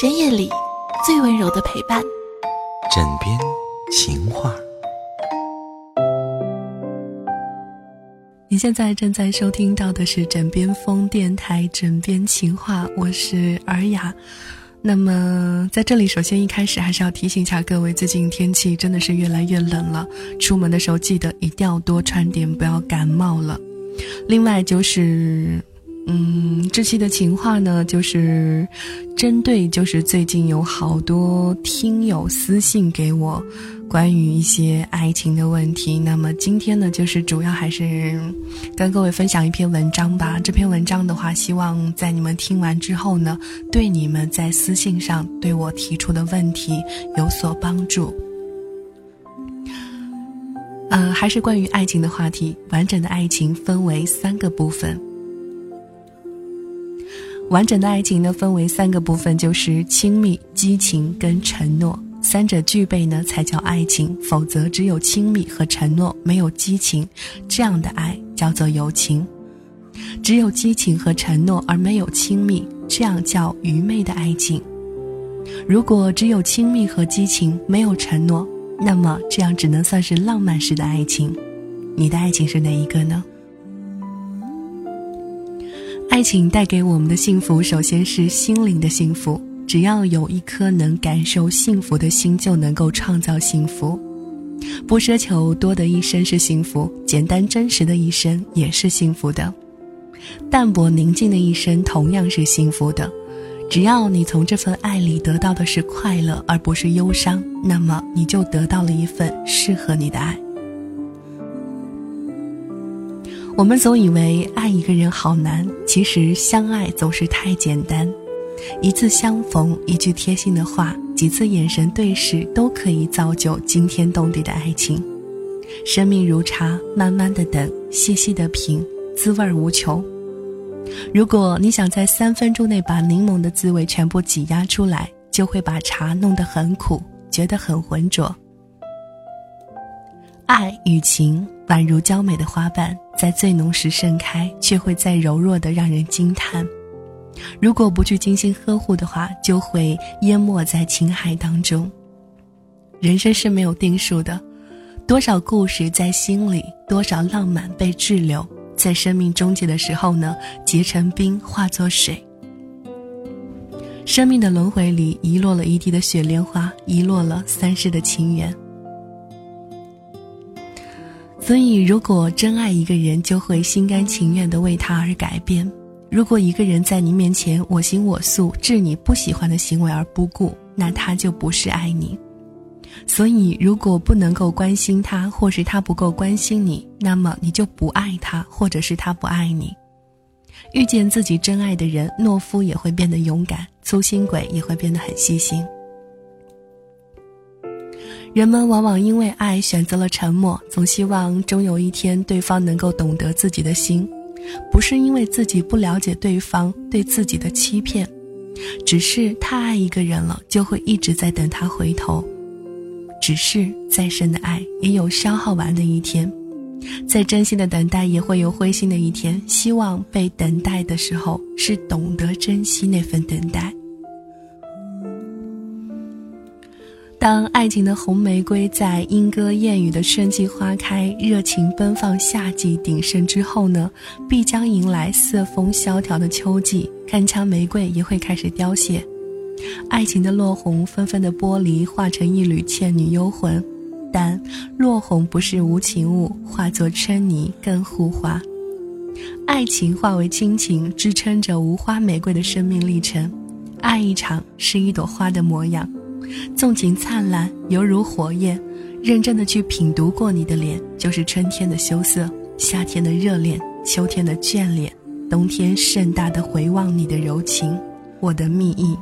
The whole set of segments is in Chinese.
深夜里最温柔的陪伴，枕边情话。你现在正在收听到的是枕边风电台《枕边情话》，我是尔雅。那么在这里，首先一开始还是要提醒一下各位，最近天气真的是越来越冷了，出门的时候记得一定要多穿点，不要感冒了。另外就是。嗯，这期的情话呢，就是针对就是最近有好多听友私信给我，关于一些爱情的问题。那么今天呢，就是主要还是跟各位分享一篇文章吧。这篇文章的话，希望在你们听完之后呢，对你们在私信上对我提出的问题有所帮助。嗯，还是关于爱情的话题。完整的爱情分为三个部分。完整的爱情呢，分为三个部分，就是亲密、激情跟承诺，三者具备呢才叫爱情，否则只有亲密和承诺，没有激情，这样的爱叫做友情；只有激情和承诺而没有亲密，这样叫愚昧的爱情。如果只有亲密和激情，没有承诺，那么这样只能算是浪漫式的爱情。你的爱情是哪一个呢？爱情带给我们的幸福，首先是心灵的幸福。只要有一颗能感受幸福的心，就能够创造幸福。不奢求多的一生是幸福，简单真实的一生也是幸福的。淡泊宁静的一生同样是幸福的。只要你从这份爱里得到的是快乐，而不是忧伤，那么你就得到了一份适合你的爱。我们总以为爱一个人好难，其实相爱总是太简单。一次相逢，一句贴心的话，几次眼神对视，都可以造就惊天动地的爱情。生命如茶，慢慢的等，细细的品，滋味无穷。如果你想在三分钟内把柠檬的滋味全部挤压出来，就会把茶弄得很苦，觉得很浑浊。爱与情宛如娇美的花瓣，在最浓时盛开，却会再柔弱的让人惊叹。如果不去精心呵护的话，就会淹没在情海当中。人生是没有定数的，多少故事在心里，多少浪漫被滞留，在生命终结的时候呢，结成冰，化作水。生命的轮回里，遗落了一地的雪莲花，遗落了三世的情缘。所以，如果真爱一个人，就会心甘情愿地为他而改变。如果一个人在你面前我行我素，置你不喜欢的行为而不顾，那他就不是爱你。所以，如果不能够关心他，或是他不够关心你，那么你就不爱他，或者是他不爱你。遇见自己真爱的人，懦夫也会变得勇敢，粗心鬼也会变得很细心。人们往往因为爱选择了沉默，总希望终有一天对方能够懂得自己的心，不是因为自己不了解对方对自己的欺骗，只是太爱一个人了，就会一直在等他回头。只是再深的爱也有消耗完的一天，再真心的等待也会有灰心的一天。希望被等待的时候是懂得珍惜那份等待。当爱情的红玫瑰在莺歌燕语的春季花开、热情奔放夏季鼎盛之后呢，必将迎来色风萧条的秋季，铿锵玫瑰也会开始凋谢，爱情的落红纷纷的剥离，化成一缕倩女幽魂。但落红不是无情物，化作春泥更护花。爱情化为亲情，支撑着无花玫瑰的生命历程。爱一场是一朵花的模样。纵情灿烂，犹如火焰。认真的去品读过你的脸，就是春天的羞涩，夏天的热恋，秋天的眷恋，冬天盛大的回望你的柔情，我的蜜意。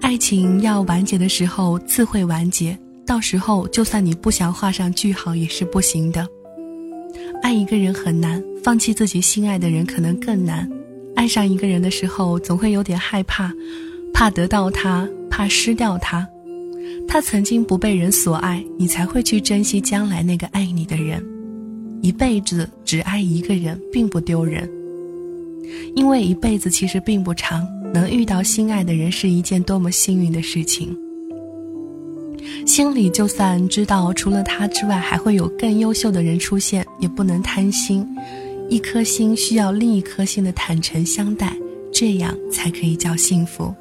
爱情要完结的时候，自会完结。到时候，就算你不想画上句号，也是不行的。爱一个人很难，放弃自己心爱的人可能更难。爱上一个人的时候，总会有点害怕，怕得到他，怕失掉他。他曾经不被人所爱，你才会去珍惜将来那个爱你的人。一辈子只爱一个人，并不丢人。因为一辈子其实并不长，能遇到心爱的人是一件多么幸运的事情。心里就算知道除了他之外还会有更优秀的人出现，也不能贪心。一颗心需要另一颗心的坦诚相待，这样才可以叫幸福。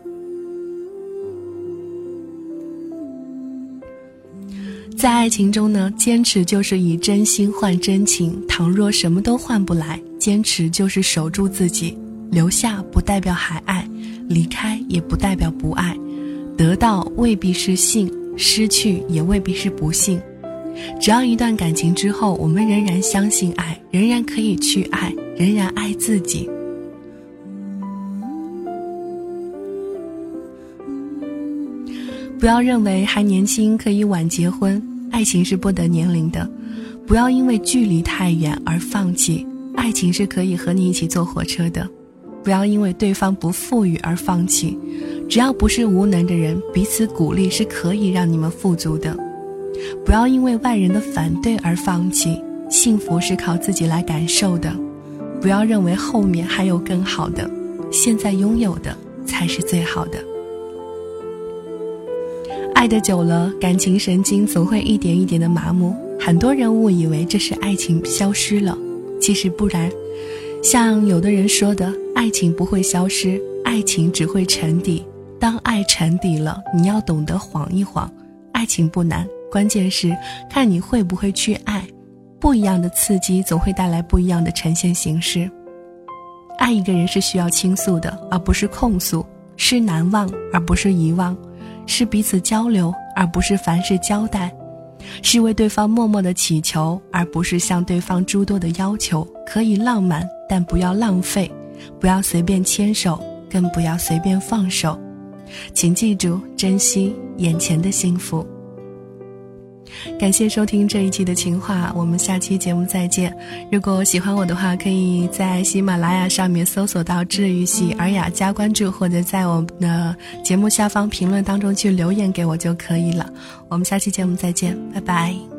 在爱情中呢，坚持就是以真心换真情。倘若什么都换不来，坚持就是守住自己。留下不代表还爱，离开也不代表不爱。得到未必是幸，失去也未必是不幸。只要一段感情之后，我们仍然相信爱，仍然可以去爱，仍然爱自己。不要认为还年轻可以晚结婚，爱情是不得年龄的。不要因为距离太远而放弃，爱情是可以和你一起坐火车的。不要因为对方不富裕而放弃，只要不是无能的人，彼此鼓励是可以让你们富足的。不要因为外人的反对而放弃，幸福是靠自己来感受的。不要认为后面还有更好的，现在拥有的才是最好的。爱的久了，感情神经总会一点一点的麻木。很多人误以为这是爱情消失了，其实不然。像有的人说的，爱情不会消失，爱情只会沉底。当爱沉底了，你要懂得晃一晃。爱情不难。关键是看你会不会去爱，不一样的刺激总会带来不一样的呈现形式。爱一个人是需要倾诉的，而不是控诉；是难忘，而不是遗忘；是彼此交流，而不是凡事交代；是为对方默默的祈求，而不是向对方诸多的要求。可以浪漫，但不要浪费；不要随便牵手，更不要随便放手。请记住，珍惜眼前的幸福。感谢收听这一期的情话，我们下期节目再见。如果喜欢我的话，可以在喜马拉雅上面搜索到“治愈系尔雅”加关注，或者在我们的节目下方评论当中去留言给我就可以了。我们下期节目再见，拜拜。